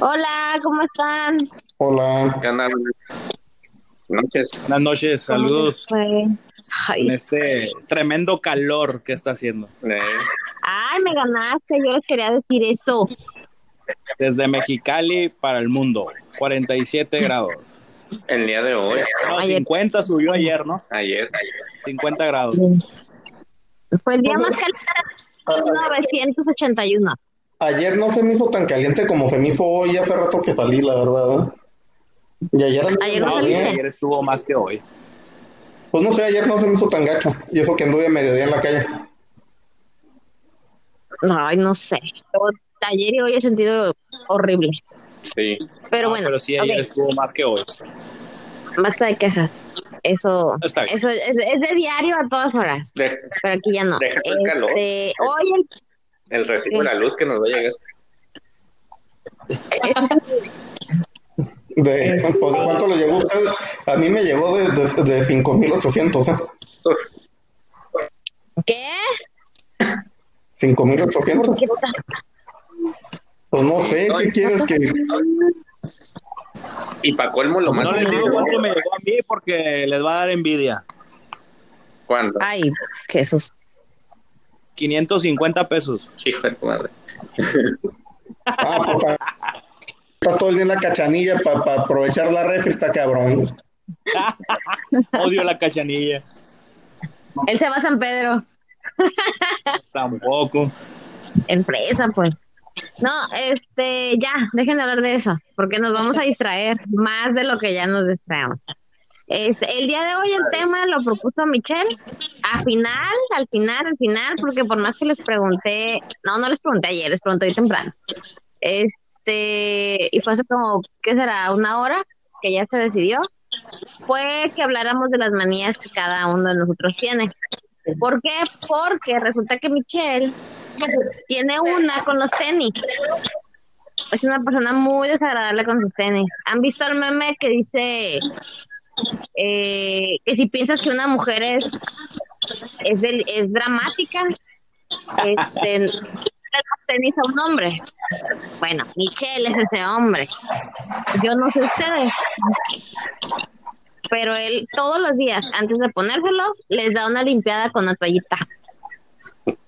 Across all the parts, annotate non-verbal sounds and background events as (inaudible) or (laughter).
Hola, ¿cómo están? Hola. ¿Qué noches. Buenas noches, saludos Ay, este tremendo calor que está haciendo. Eh, ay, me ganaste, yo les quería decir eso. Desde Mexicali para el mundo, 47 grados. el día de hoy, No, Ayer. 50 subió ayer, ¿no? ayer, 50 grados. Fue el día más caliente de 1981. Ayer no se me hizo tan caliente como se me hizo hoy, hace rato que salí, la verdad. ¿eh? Y ayer, Ayer no estuvo más que hoy. pues no sé, ayer no se me hizo tan gacho. Y eso que anduve a mediodía en la calle. Ay, no sé. Yo ayer y hoy he sentido horrible. sí. Pero No, bueno, pero sí, ayer estuvo más que hoy. basta de quejas. Eso, Está bien. eso es, es de diario a todas horas. De- Pero aquí ya no. Deja el calor. Este, hoy el el recibo de la luz que nos va a llegar. De, pues, ¿de ¿Cuánto le llegó a usted? A mí me llegó de, de, de 5.800, ¿eh? ¿Qué? 5.800. Pues no sé, ¿qué quieres que...? y para colmo lo más No les digo cuánto me llegó a mí porque les va a dar envidia. ¿Cuándo? Ay, Jesús. 550 pesos. Hijo de tu madre. Ah, pues, estás todo el día en la cachanilla para aprovechar la refri, está cabrón. (laughs) Odio la cachanilla. Él se va a San Pedro. Tampoco. Empresa, pues. No, este, ya, dejen de hablar de eso, porque nos vamos a distraer más de lo que ya nos distraemos. Este, el día de hoy el tema lo propuso Michelle. A final, al final, al final, porque por más que les pregunté, no, no les pregunté ayer, les pregunté hoy temprano. Este, y fue hace como, ¿qué será? Una hora que ya se decidió. Fue que habláramos de las manías que cada uno de nosotros tiene. ¿Por qué? Porque resulta que Michelle tiene una con los tenis. Es una persona muy desagradable con sus tenis. ¿Han visto el meme que dice eh, que si piensas que una mujer es es, del- es dramática, este, (laughs) tenis a un hombre? Bueno, Michelle es ese hombre. Yo no sé ustedes. Pero él todos los días, antes de ponérselo, les da una limpiada con la toallita.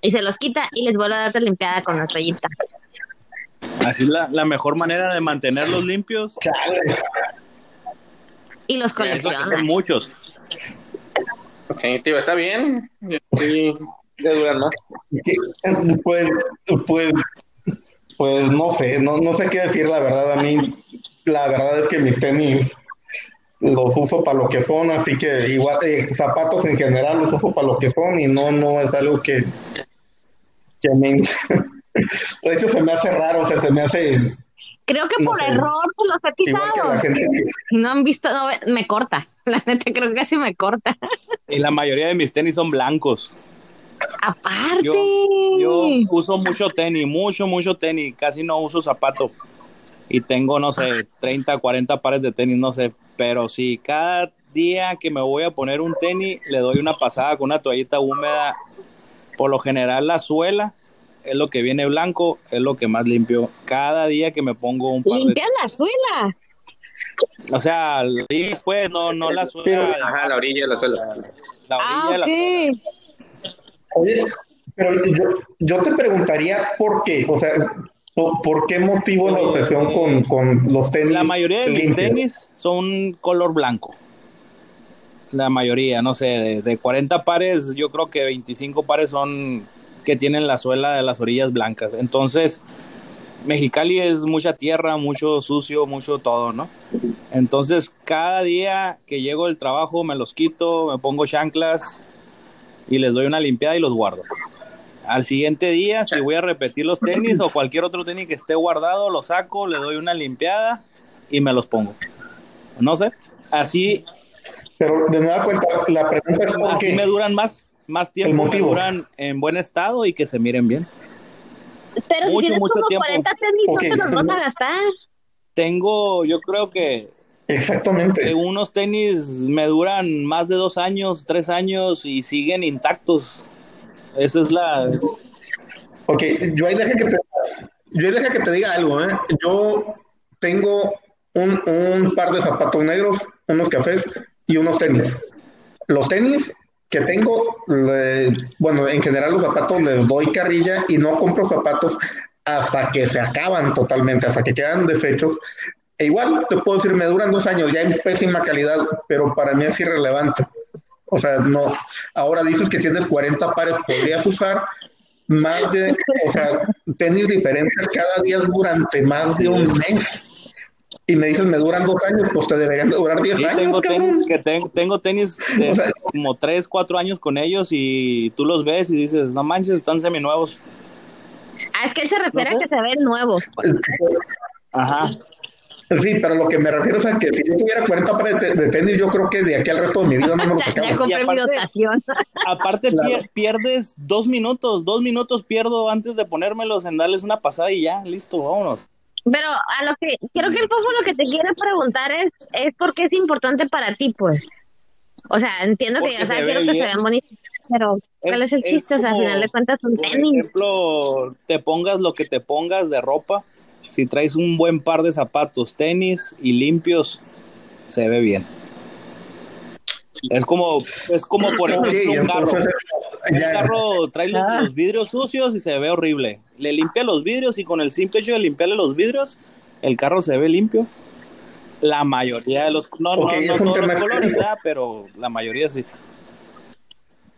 Y se los quita y les vuelve a dar otra limpiada con la toallita. Así es la, la mejor manera de mantenerlos limpios. Chale. Y los colecciona. son muchos. Sí, tío, está bien. Sí, le duran más. (laughs) Pues, pues, pues no sé, no, no sé qué decir la verdad. A mí, la verdad es que mis tenis los uso para lo que son, así que igual, eh, zapatos en general los uso para lo que son y no, no es algo que, que me... (laughs) De hecho, se me hace raro, o sea, se me hace Creo que No por sé. error pues, los he igual que la pisado. gente que... No han visto, no, me corta. (laughs) La neta creo que casi me corta. Y la mayoría de mis tenis son blancos. Aparte. Yo, yo uso mucho tenis, mucho, mucho tenis. Casi no uso zapato. Y tengo, no sé, 30, 40 pares de tenis, no sé. Pero sí, cada día que me voy a poner un tenis, le doy una pasada con una toallita húmeda. Por lo general, la suela es lo que viene blanco, es lo que más limpio. Cada día que me pongo un par de Limpias la suela. O sea, después no, no la suela. Ajá, la orilla de la suela. La orilla Ah, de la ok. Oye, pero yo, yo te preguntaría por qué, o sea, ¿por, por qué motivo la obsesión con, con los tenis? La mayoría de mis limpios? tenis son color blanco. La mayoría, no sé, de, de 40 pares, yo creo que 25 pares son que tienen la suela de las orillas blancas. Entonces, Mexicali es mucha tierra, mucho sucio, mucho todo, ¿no? Entonces, cada día que llego del trabajo me los quito, me pongo chanclas y les doy una limpiada y los guardo. Al siguiente día, si voy a repetir los tenis o cualquier otro tenis que esté guardado, lo saco, le doy una limpiada y me los pongo. No sé, así, Pero de nueva cuenta, la pregunta es por así qué. me duran más, más tiempo, motivo. duran en buen estado y que se miren bien. Pero si tienes mucho como tiempo. 40 tenis, Ok, no te los vas a gastar. Tengo, yo creo que, que Exactamente. unos tenis me duran más de dos años, tres años y siguen intactos. Esa es la... Ok, yo ahí deja que te, yo ahí deja que te diga algo, ¿eh? Yo tengo un, un par de zapatos negros, unos cafés y unos tenis. Los tenis que tengo, le- bueno, en general los zapatos les doy carrilla y no compro zapatos hasta que se acaban totalmente, hasta que quedan desechos. E igual, te puedo decir, me duran dos años, ya en pésima calidad, pero para mí es irrelevante. O sea, no, ahora dices que tienes 40 pares, podrías usar más de, o sea, tenis diferentes cada día durante más de un mes. Y me dices, me duran dos años, pues te deberían de durar 10 Sí, años, tengo cabrón. tenis, que ten- tengo tenis de O sea- como 3, 4 años con ellos y tú los ves y dices, no manches, están seminuevos. Ah, es que él se refiere No a que se ven nuevos. Ajá. Sí, pero lo que me refiero es a que si yo tuviera 40 pares de, de tenis, yo creo que de aquí al resto de mi vida no me (laughs) los Ya, ya compré mi aparte- dotación. (laughs) Aparte Claro. pier- pierdes dos minutos, dos minutos pierdo antes de ponérmelos en darles una pasada y ya, listo, vámonos. Pero a lo que creo que el poco lo que te quiere preguntar es, es por qué es importante para ti, pues. O sea, entiendo que, o sea, se quiero que se vean bonitos, pero ¿cuál es, el chiste? o sea, al final de cuentas Por tenis. ejemplo, te pongas lo que te pongas de ropa, si traes un buen par de zapatos, tenis y limpios, se ve bien. Es como, es como por ejemplo un carro. entonces, Un carro trae los, Ah. los vidrios sucios y se ve horrible. Le limpia los vidrios y con el simple hecho de limpiarle los vidrios, el carro se ve limpio. La mayoría de los, no, no, no todos los colores. ¿verdad? pero la mayoría sí.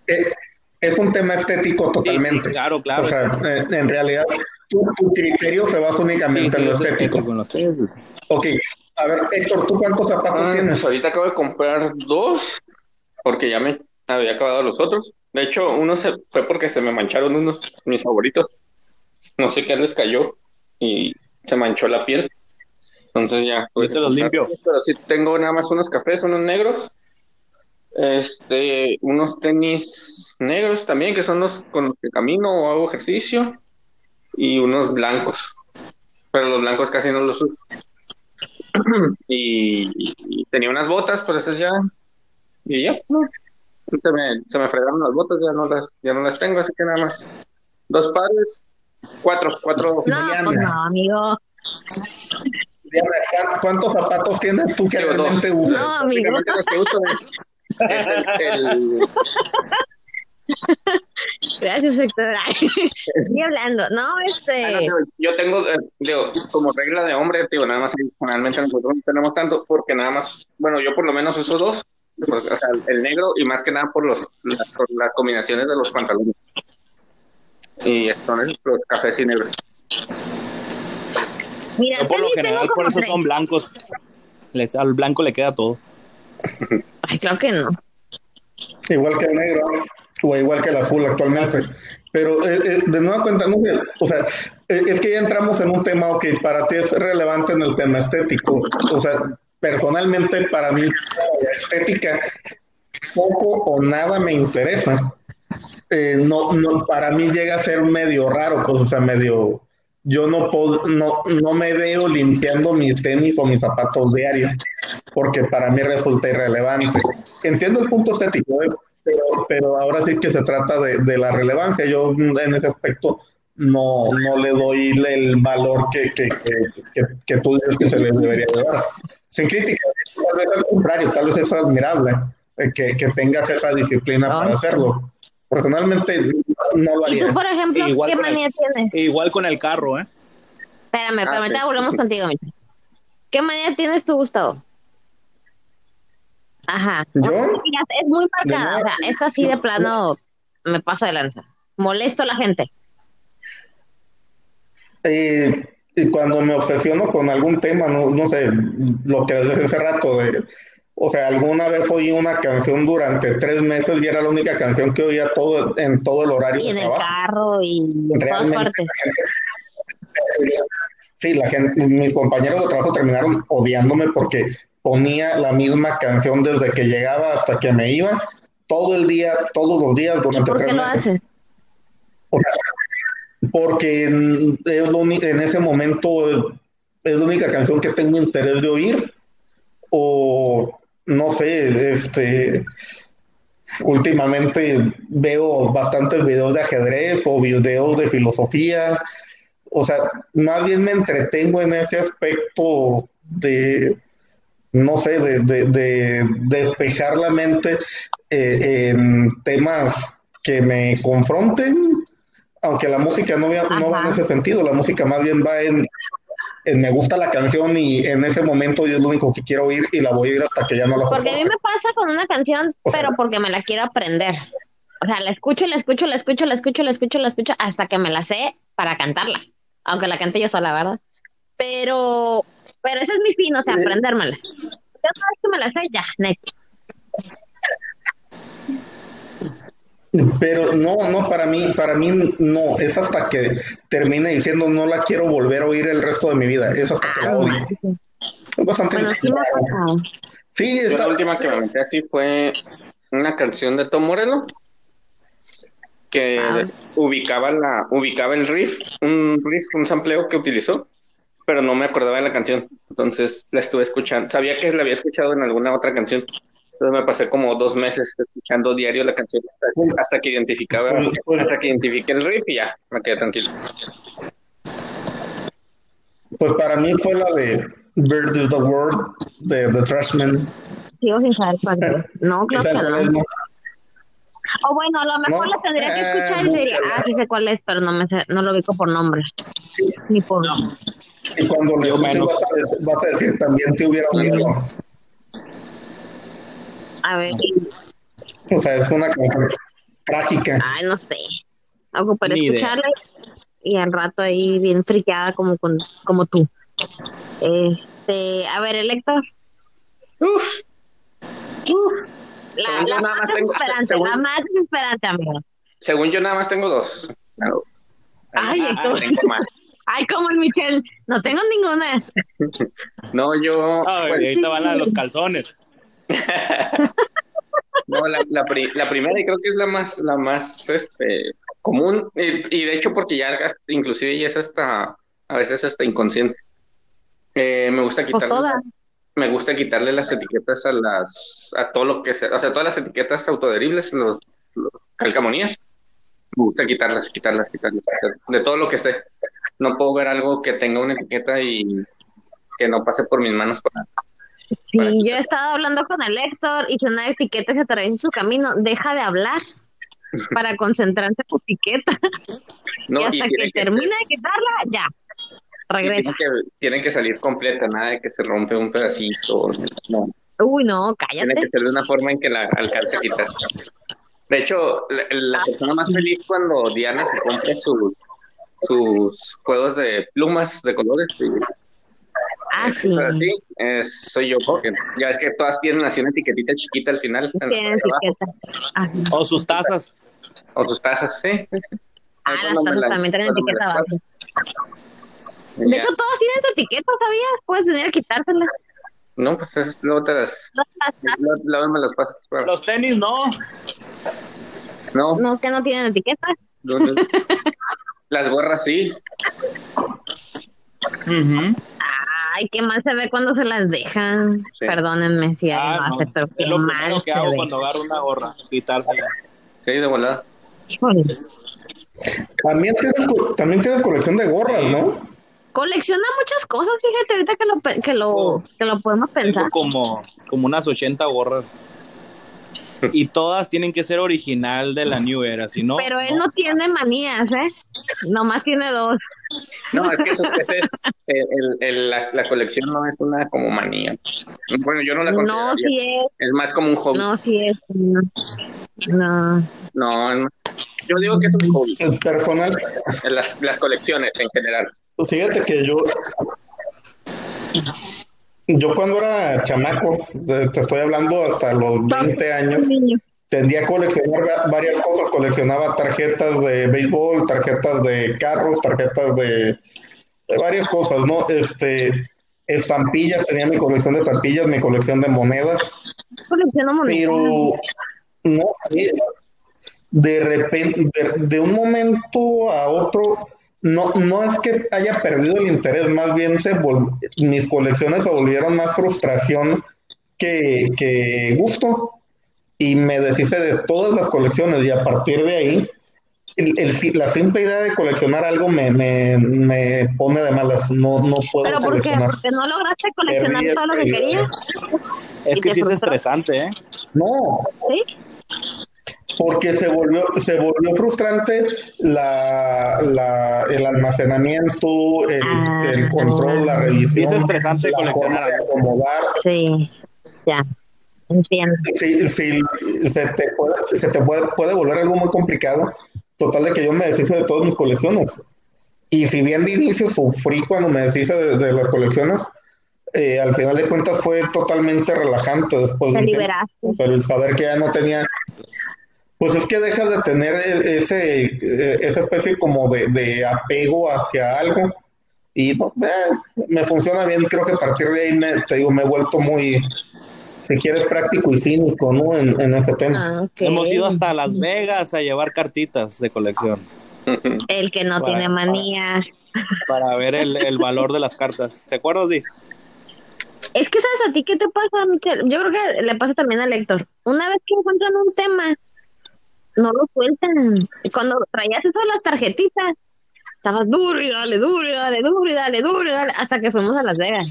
eh, es un tema estético Sí, sí, totalmente. claro, claro. O sea, eh, en realidad, tu, tu criterio se basa únicamente sí, en lo es estético. estético. Ok, a ver, Héctor, ¿tú cuántos zapatos Ah, tienes? pues ahorita acabo de comprar dos, porque ya me había acabado los otros. De hecho, uno se fue porque se me mancharon unos mis favoritos. No sé qué les cayó y se manchó la piel. Entonces ya. que los limpio. Pero sí tengo nada más unos cafés, unos negros. Este, unos tenis negros también, que son los con los que camino o hago ejercicio. Y unos blancos. Pero los blancos casi no los uso. (clears throat) y, y tenía unas botas, pues esas ya. Y ya, no. Se me, se me fregaron las botas, ya no las, ya no las tengo, así que nada más. Dos pares, cuatro, cuatro. No, pues no, amigo. Diana, ¿cuán- ¿cuántos zapatos tienes tú que dos. realmente usas? No, amigo. Los que uso es el- el- Gracias, Héctor. Estoy hablando. No, Ah, no, este. digo, yo tengo, eh, digo, como regla de hombre, digo, nada más, generalmente nosotros no tenemos tanto, porque nada más, bueno, yo por lo menos uso dos, pues, o sea, el negro y más que nada por los por las combinaciones de los pantalones. Y son esos, los cafés y negros. Mira, Yo por lo general por eso tres. son blancos. Les, al blanco le queda todo. Ay, claro que no. Igual que el negro o igual que el azul actualmente. Pero eh, eh, de nueva cuenta, no o sea, eh, es que ya entramos en un tema que para ti es relevante en el tema estético. O sea, personalmente para mí la estética poco o nada me interesa. Eh, no, no, para mí llega a ser medio raro, pues, o sea, medio, yo no puedo, no, no me veo limpiando mis tenis o mis zapatos diarios, porque para mí resulta irrelevante. Entiendo el punto estético, ¿eh? pero, pero ahora sí que se trata de, de la relevancia. Yo en ese aspecto no, no le doy el valor que, que, que, que, tú dices que se le debería de dar. Sin crítica, tal vez al contrario, tal vez es admirable eh, que, que tengas esa disciplina Ah. para hacerlo. Personalmente no lo ¿Y tú, haría. por ejemplo, Igual qué el- manía tienes? Igual con el carro, ¿eh? Espérame, espérame, sí. ahorita volvemos contigo, Micha. ¿Qué manía tienes tú, Gustavo? Ajá. ¿Yo? Es muy marcada. O sea, esta así de plano me pasa de lanza. Molesto a la gente. Eh, cuando me obsesiono con algún tema, no, no sé, lo que desde hace rato, de, o sea, alguna vez oí una canción durante tres meses y era la única canción que oía todo en todo el horario Y de en el trabajo. carro y Realmente, sí, la gente, mis compañeros de trabajo terminaron odiándome porque ponía la misma canción desde que llegaba hasta que me iba, todo el día, todos los días ¿Y durante por tres qué lo meses. haces? O sea, porque uni- en ese momento eh, es la única canción que tengo interés de oír o no sé, este últimamente veo bastantes videos de ajedrez o videos de filosofía o sea, más bien me entretengo en ese aspecto de, no sé, de, de, de despejar la mente eh, en temas que me confronten, aunque la música no, va, no va en ese sentido, la música más bien va en, en, me gusta la canción y en ese momento yo es lo único que quiero oír y la voy a oír hasta que ya no la Porque a mí me pasa con una canción, o sea, pero porque me la quiero aprender. O sea, la escucho, la escucho, la escucho, la escucho, la escucho, la escucho, hasta que me la sé para cantarla. Aunque la cante yo sola, ¿verdad? Pero, pero ese es mi fin, o sea, aprendérmela. Ya vez que me la sé, ya, neto. Pero no, no, para mí, para mí no, es hasta que termine diciendo no la quiero volver a oír el resto de mi vida, es hasta que la ah, odio. Es bastante bueno, sí, sí está... La última que me metí así fue una canción de Tom Morello que ah. ubicaba la, ubicaba el riff, un riff, un sampleo que utilizó, pero no me acordaba de la canción. Entonces la estuve escuchando. Sabía que la había escuchado en alguna otra canción, entonces me pasé como dos meses escuchando diario la canción hasta, que identificaba, hasta que identifiqué el riff y ya, me quedé tranquilo. Pues para mí fue la de Bird of the World de The Trashman. Sigo sin saber cuál No, creo que no. O bueno, a lo mejor la tendría que escuchar y diría, ah, sí sé cuál es, pero no me sé, no lo ubico por nombre. Sí. Ni por nombre. Y cuando lo escuches vas, vas, a decir, también te hubiera oído. A ver. O sea, es una canción trágica. Ay, no sé. Algo para escucharla y al rato ahí bien friqueada como, con, como tú. Este, a ver, el Héctor. Uf. Uf. La, la más, más desesperante, la más desesperante, amigo. Según yo, nada más tengo dos. Ay, Héctor. (laughs) Ay, como el Michel. No tengo ninguna. no, yo. Ay, pues, ahorita van a los calzones. (laughs) no, la, la, la, primera y creo que es la más, la más este, común y, de hecho porque ya inclusive ya es hasta, a veces hasta inconsciente. Eh, me gusta pues quitarle, me gusta quitarle las etiquetas a las, a todo lo que sea, o sea, todas las etiquetas autoderibles, los, los calcamonías. Me gusta quitarlas, quitarlas, quitarlas, de todo lo que esté. No puedo ver algo que tenga una etiqueta y que no pase por mis manos para Sí, yo he estado hablando con el Héctor y si una etiqueta se trae en su camino, deja de hablar para concentrarse en su etiqueta. (laughs) y hasta que, termina de quitarla, ya, regresa. Tiene que, salir completa, nada de que se rompe un pedacito. No. Uy, no, cállate. Tiene que ser de una forma en que la alcance a quitar. De hecho, la, ah. persona más feliz cuando Diana se compra sus, sus juegos de plumas de colores. Ah, sí. es, soy yo, porque ya es que todas tienen así una etiquetita chiquita al final. O sus tazas. O sus tazas, sí. Ah, las tazas también tienen etiqueta abajo. De hecho, todas tienen su etiqueta, ¿sabías? Puedes venir a quitársela. No, pues es, luego te las. Luego me las pasas. Los tenis no. No. No, que no tienen etiqueta. (laughs) las gorras sí. Uh Ay, qué mal se ve cuando se las dejan. Perdónenme si hay ah, más, pero es lo mal que hago cuando agarro una gorra, quitársela. Sí, de volada. También tienes, también tienes colección de gorras, ¿no? Colecciona muchas cosas, fíjate ahorita que lo, que lo, oh. que lo podemos pensar. como, como unas 80 gorras. Y todas tienen que ser original de la New Era, si no. Pero él no, tiene manías, ¿eh? Nomás tiene dos. No, es que eso, ese es, el, el, la, la, colección no es una como manía. Bueno, yo no la considero. No, sí es. Es más como un hobby. No, sí es. No. No, yo digo que es un hobby. El personal. Las, las colecciones en general. Pues fíjate que yo yo cuando era chamaco, te estoy hablando hasta los 20 años, tendía a coleccionar varias cosas. Coleccionaba tarjetas de béisbol, tarjetas de carros, tarjetas de, varias cosas, ¿no? Este, estampillas, tenía mi colección de estampillas, mi colección de monedas. Pero, no sé, de repente, de un momento a otro, no, no es que haya perdido el interés, más bien se mis colecciones se volvieron más frustración que, gusto y me deshice de todas las colecciones y a partir de ahí el, el- la simple idea de coleccionar algo me, me, me pone de malas. No, no puedo ¿Pero por qué? coleccionar. ¿Porque no lograste coleccionar Perdí todo lo que esta idea. querías? Es ¿Y que sí es estresante, ¿eh? No, ¿Sí? Porque se volvió, se volvió frustrante la, la, el almacenamiento, el, Ah. el control, la revisión. es estresante la coleccionar forma de algo. acomodar. Sí, ya. Entiendo. Sí, sí, se te, puede, se te puede, puede volver algo muy complicado. Total de que yo me deshice de todas mis colecciones. Y si bien de inicio sufrí cuando me deshice de, de las colecciones, eh, al final de cuentas fue totalmente relajante después Te de liberaste. O sea, el saber que ya no tenía, pues es que dejas de tener ese, eh, esa especie como de, de apego hacia algo y no, eh, me funciona bien. Creo que a partir de ahí me, te digo, me he vuelto muy, si quieres, práctico y cínico, ¿no? En, en ese tema. Ah. Hemos ido hasta Las Vegas a llevar cartitas de colección El que no Para- tiene manías. para ver el, el valor de las cartas. ¿Te acuerdas, Di? Es que, ¿sabes a ti qué te pasa, Michelle? Yo creo que le pasa también al lector. Una vez que encuentran un tema, no lo sueltan. Cuando traías eso de las tarjetitas, estabas duro y dale, duro y dale, duro y dale, duro y dale, hasta que fuimos a Las Vegas.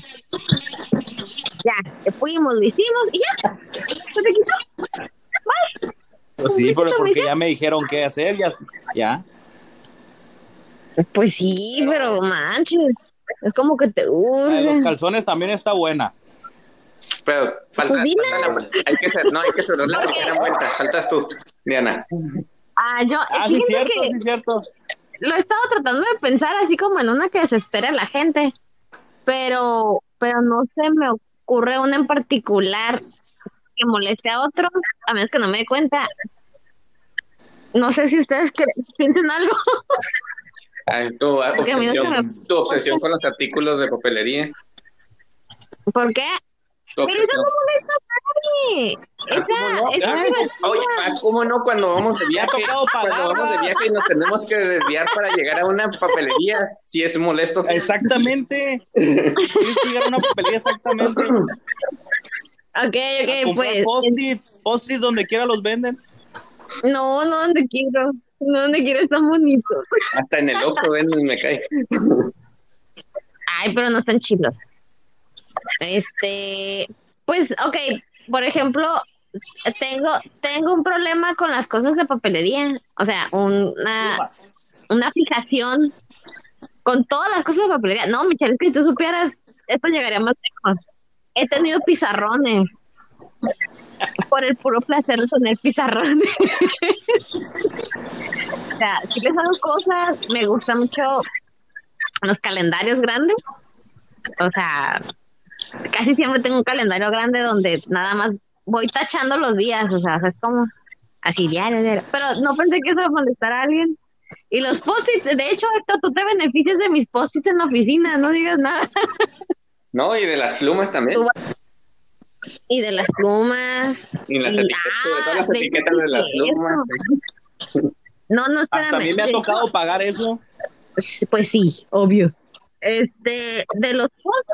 Ya, fuimos, lo hicimos y ya. Se te quitó. Pues sí, pero porque ya me dijeron qué hacer, ya. ya. Pues sí, pero manches. Es como que te de los urge. calzones también está buena. Pero falta, Pues dile. falta la- hay que ser, no, hay que cerrar la primera vuelta. Faltas tú, Diana. Ah, yo, Ah, sí, cierto, que sí, cierto. lo he estado tratando de pensar así como en una que desespera a la gente, pero, pero no se me ocurre una en particular que moleste a otro, a menos que no me dé cuenta. No sé si ustedes piensan algo. Ay, tu, Porque a mí no se obsesión, me- tu obsesión con los artículos de papelería. ¿Por qué? Pero eso obsesión. no molesta a nadie. Ah, ¿cómo no? Esa, esa es divertida. Oye, ah, ¿cómo no? Cuando vamos de (laughs) viaje, tocado cuando vamos de viaje y nos tenemos que desviar para llegar a una papelería, si es molesto. Exactamente. Tienes que llegar a una papelería exactamente. Ok, ok, pues. post-it, post-it donde quiera los venden. No, no donde quiero. No donde quiero, están bonitos. Hasta en el ojo, ven, me cae. Ay, pero no están chilos. Este, pues, ok, por ejemplo, tengo, tengo un problema con las cosas de papelería. O sea, una, una fijación con todas las cosas de papelería. No, Michelle, es que si tú supieras, esto llegaría más lejos. He tenido pizarrones. Por el puro placer de tener pizarrones. (laughs) o sea, sí que son cosas, me gusta mucho los calendarios grandes. O sea, casi siempre tengo un calendario grande donde nada más voy tachando los días, o sea, es como así diario, diario. Pero no pensé que eso iba a molestar a alguien. Y los post-its, de hecho, Héctor, tú te beneficias de mis post-its en la oficina, no digas nada. No, y de las plumas también. Tú- Y de las plumas. Y las y- etiquetas, sobre todo las ah, de etiquetas hecho, de las plumas. eso. No, no, espérame. Hasta a mí me ha tocado pagar eso. Pues sí, obvio. Este, de los post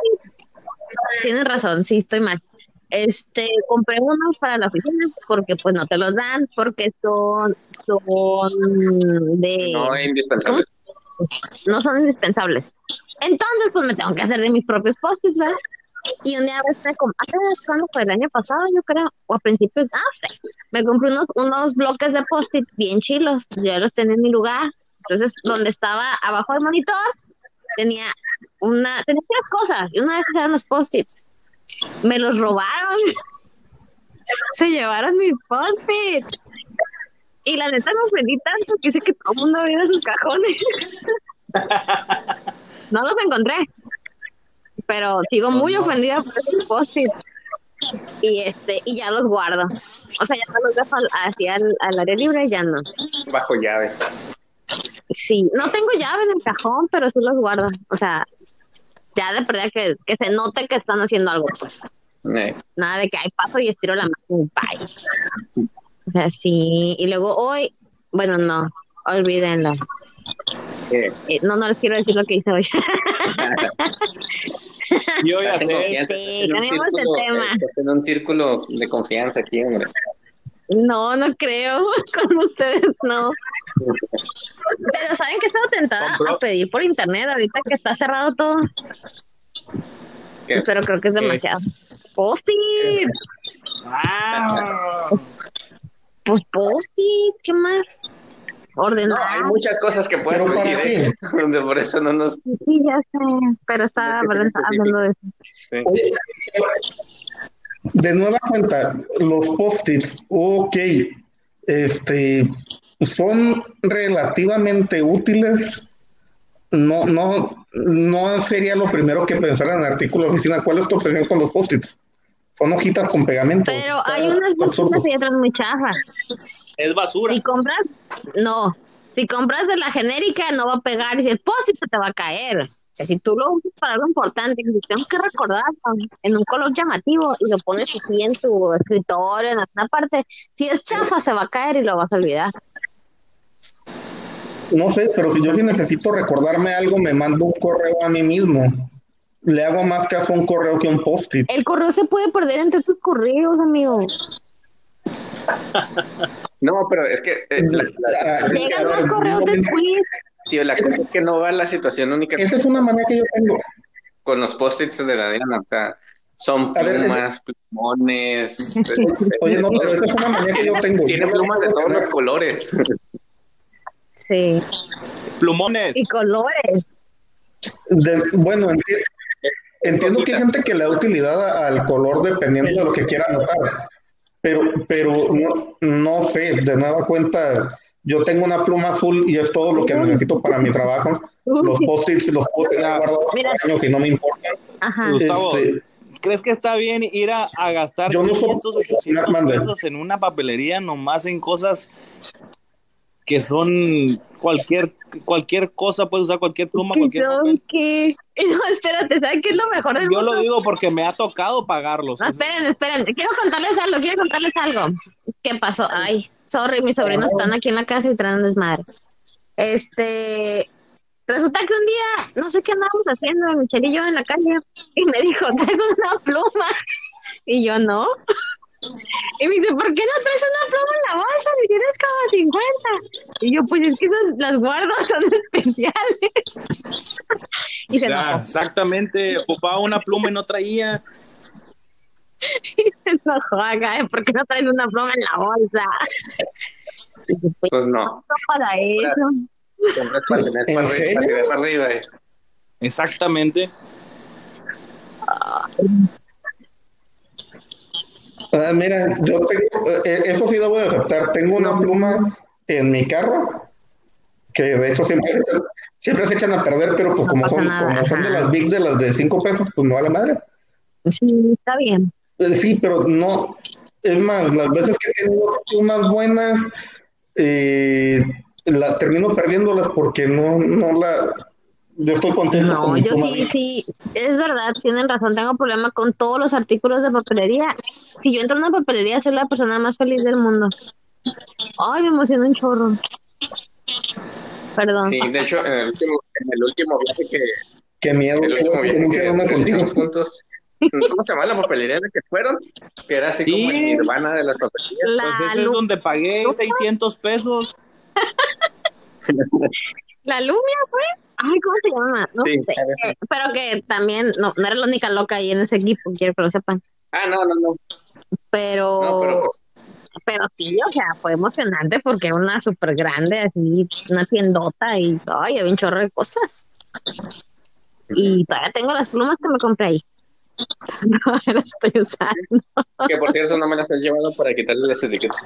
tienes razón, sí, estoy mal. Este, compré unos para la oficina porque pues no te los dan, porque son, son de, No es indispensable. no son indispensables. Entonces, pues me tengo que hacer de mis propios post-its, ¿verdad? Y un día me compré, ¿cuándo fue? El año pasado, yo creo, o a principios, ah, no sé. Me compré unos, unos bloques de post-it bien chilos, yo ya los tenía en mi lugar. Entonces, donde estaba abajo del monitor, tenía una, tenía tres cosas, y una de esas eran los post-its. Me los robaron. (laughs) Se llevaron mis post-its. Y la neta me ofendí tanto que hice que todo el mundo abriera sus cajones. (laughs) no los encontré. Pero sigo muy ofendida por esos post-its. Y este, y ya los guardo. O sea, ya no los dejo hacia al, al área libre, ya no. Bajo llave. Sí, no tengo llave en el cajón, pero sí los guardo. O sea, ya de verdad que, que se note que están haciendo algo, pues. Eh, Nada de que hay paso y estiro la mano y bye. O sea, sí. Y luego hoy, bueno, no, olvídenlo. eh, Eh, no, no les quiero decir lo que hice hoy. (laughs) Yo ya sé. confianza, Este, un cambiemos de tema. estás en un círculo de confianza aquí, hombre. no, no creo. (laughs) Con ustedes no. Pero ¿saben que estaba tentada a pedir por internet ahorita que está cerrado todo? Pero creo que es demasiado. Post-it. Ah. Pues post-it, ¿qué más? Ordenar. No, hay muchas cosas que puedes ¿Pero para pedir, ¿eh? (laughs) Donde por eso no nos... Sí, ya sé, pero estaba hablando de eso. sí. De nueva cuenta, los post-its, ok, este, son relativamente útiles. No, no, no sería lo primero que pensar en el artículo de oficina. ¿Cuál es tu obsesión con los post-its? Son hojitas con pegamento. Pero hay unas bolsitas y otras muy chafas. Es basura. Si compras, no. Si compras de la genérica, no va a pegar. Y si el post-it se te va a caer. O sea, si tú lo usas para algo importante, que tengo que recordar en un color llamativo y lo pones así en tu escritorio, en alguna parte, si es chafa, se va a caer y lo vas a olvidar. No sé, pero si yo sí necesito recordarme algo, me mando un correo a mí mismo. Le hago más caso a un correo que a un post-it. El correo se puede perder entre tus correos, amigo. (laughs) No, pero es que eh, la, la- Ah, más correos después. tío, la cosa es que no va la situación única Esa es una manera que yo tengo. con los post-its de la Diana, o sea, son ver, plumas, plumones. (laughs) Oye, no, pero esa es una manera que yo (laughs) tengo. Tiene plumas de todos los colores. Sí. Plumones. Y colores. de- bueno, enti- entiendo que hay gente que le da utilidad al color dependiendo de lo que quiera anotar. Pero, pero no, no sé, de nueva cuenta, yo tengo una pluma azul y es todo lo que necesito para mi trabajo. Los post-its los puedo tener guardados años y no me importan. Ajá. Gustavo, Este, ¿crees que está bien ir a, a gastar Yo no soy- 500, 800 Mande. pesos en una papelería nomás en cosas que son cualquier cualquier cosa, puedes usar cualquier pluma, ¿Qué cualquier son qué? (laughs) No, espérate, ¿sabes qué es lo mejor del Yo mundo? lo digo porque me ha tocado pagarlos. No, esperen, esperen. Quiero contarles algo, quiero contarles algo. ¿Qué pasó? Ay, sorry, mis sobrinos están aquí en la casa y traen un desmadre. Este, resulta que un día, no sé qué andábamos haciendo, Michelle y yo en la calle, y me dijo, ¿traes una pluma? (laughs) Y yo, no. Y me dice, ¿por qué no traes una pluma en la bolsa? Si tienes como 50. Y yo, pues es que esas las guardo, (laughs) son especiales. y se Ya, enojó. exactamente, ocupaba una pluma y no traía. (laughs) se enojó acá, ¿por qué no traes una pluma en la bolsa? Y yo, pues, Pues no, no para eso. siempre es para tener ¿En para arriba, para eh. Exactamente. Ah, mira, yo tengo, eh, eso sí debo de aceptar. Tengo una pluma en mi carro que de hecho siempre, se echan- siempre se echan a perder, pero pues No como son, nada, como son de las big de las de cinco pesos, pues no vale madre. Sí, está bien. Eh, Sí, pero no, es más, las veces que tengo plumas buenas, eh, la termino perdiéndolas porque no, no la, yo estoy contento con No, yo sí, sí, es verdad, tienen razón, tengo problema con todos los artículos de papelería. Si yo entro a una papelería, soy la persona más feliz del mundo. Ay, me emociona un chorro. Perdón. Sí, de hecho, en el último, en el último viaje que, Qué miedo, el último viaje que contigo. juntos, ¿cómo se llama la papelería en la que fueron? Que era así como Sí. el nirvana de las papelerías. La, Pues ese es donde pagué 600 pesos. (laughs) la Lumia fue. Ay, ¿cómo se llama? No Sí, sé. Eh, pero que también, no, no era la única loca ahí en ese equipo, quiero que lo sepan. Ah, no, no, no. Pero, No, pero pues, pero sí, o sea, fue emocionante porque era una súper grande, así, una tiendota y, ay, había un chorro de cosas. Y todavía tengo las plumas que me compré ahí. No (laughs) las estoy usando. que por cierto no me las has llevado para quitarle las etiquetas.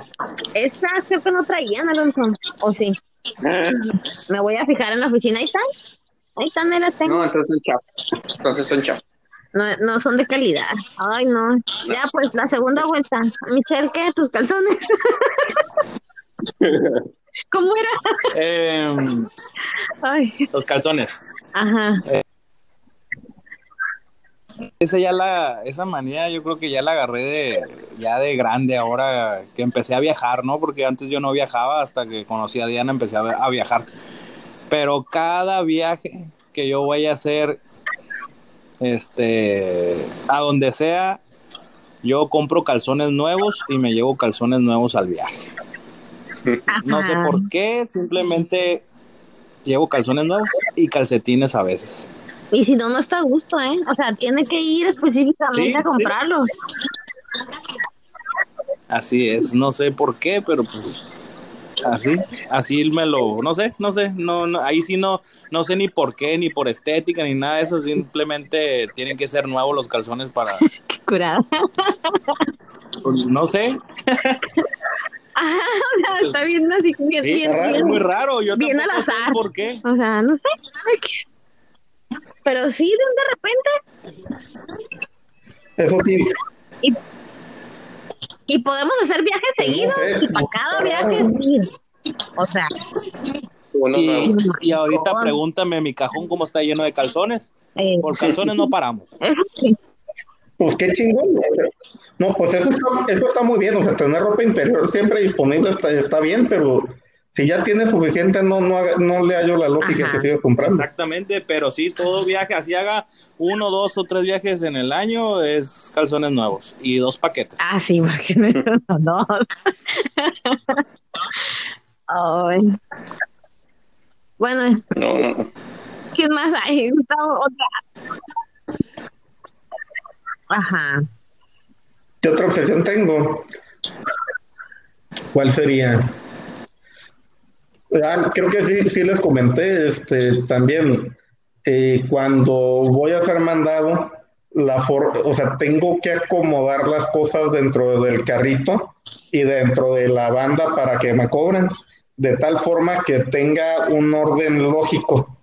Esas creo que no traían, Alonso. O sí. Ah, Me voy a fijar en la oficina. Ahí están. Ahí están, ahí las tengo. No, entonces son chafas. Entonces son chafas. No, no son de calidad. Ay, no. Ya, pues, la segunda vuelta. Michelle, ¿qué? ¿Tus calzones? (laughs) ¿Cómo era? Em, Ay, los calzones. ajá. Esa ya la, esa manía yo creo que ya la agarré de, ya de grande ahora que empecé a viajar, ¿no? Porque antes yo no viajaba hasta que conocí a Diana empecé a, viajar. Pero cada viaje que yo vaya a hacer, este, a donde sea, yo compro calzones nuevos y me llevo calzones nuevos al viaje. No sé por qué, simplemente llevo calzones nuevos y calcetines a veces. Y si no, no está a gusto, ¿eh? O sea, tiene que ir específicamente Sí, a comprarlo. Así es, no sé por qué, pero pues así, así me lo, no sé, no sé, no, no, ahí sí no, no sé ni por qué, ni por estética, ni nada de eso, simplemente tienen que ser nuevos los calzones para, (laughs) Qué curada. pues, no sé, Ajá, (laughs) o sea, está bien así, bien, sí, bien, es bien. muy raro, yo bien al sé azar. por qué. O sea, no sé. Pero sí, de de repente. Eso sí, Y podemos hacer viajes Pues no seguidos sé, y para cada viaje ir. O sea, Y, y ahorita pregúntame mi cajón cómo está lleno de calzones. eh, Por calzones no paramos. sí. pues qué chingón. ¿no? No, pues eso está, eso está muy bien, o sea, tener ropa interior siempre disponible está, está bien, pero si ya tienes suficiente, no, no, no le hallo la lógica Ajá. que sigas comprando. Exactamente, pero sí, todo viaje, así haga uno, dos o tres viajes en el año, es calzones nuevos y dos paquetes. Ah, sí, porque no son dos. Ay. Bueno, No, no. ¿quién más hay? Otra. Ajá. ¿Qué otra obsesión tengo? ¿Cuál sería? Ah, creo que sí, sí les comenté este, también. eh, cuando voy a ser mandado, la for o sea, tengo que acomodar las cosas dentro del carrito y dentro de la banda para que me cobren, de tal forma que tenga un orden lógico.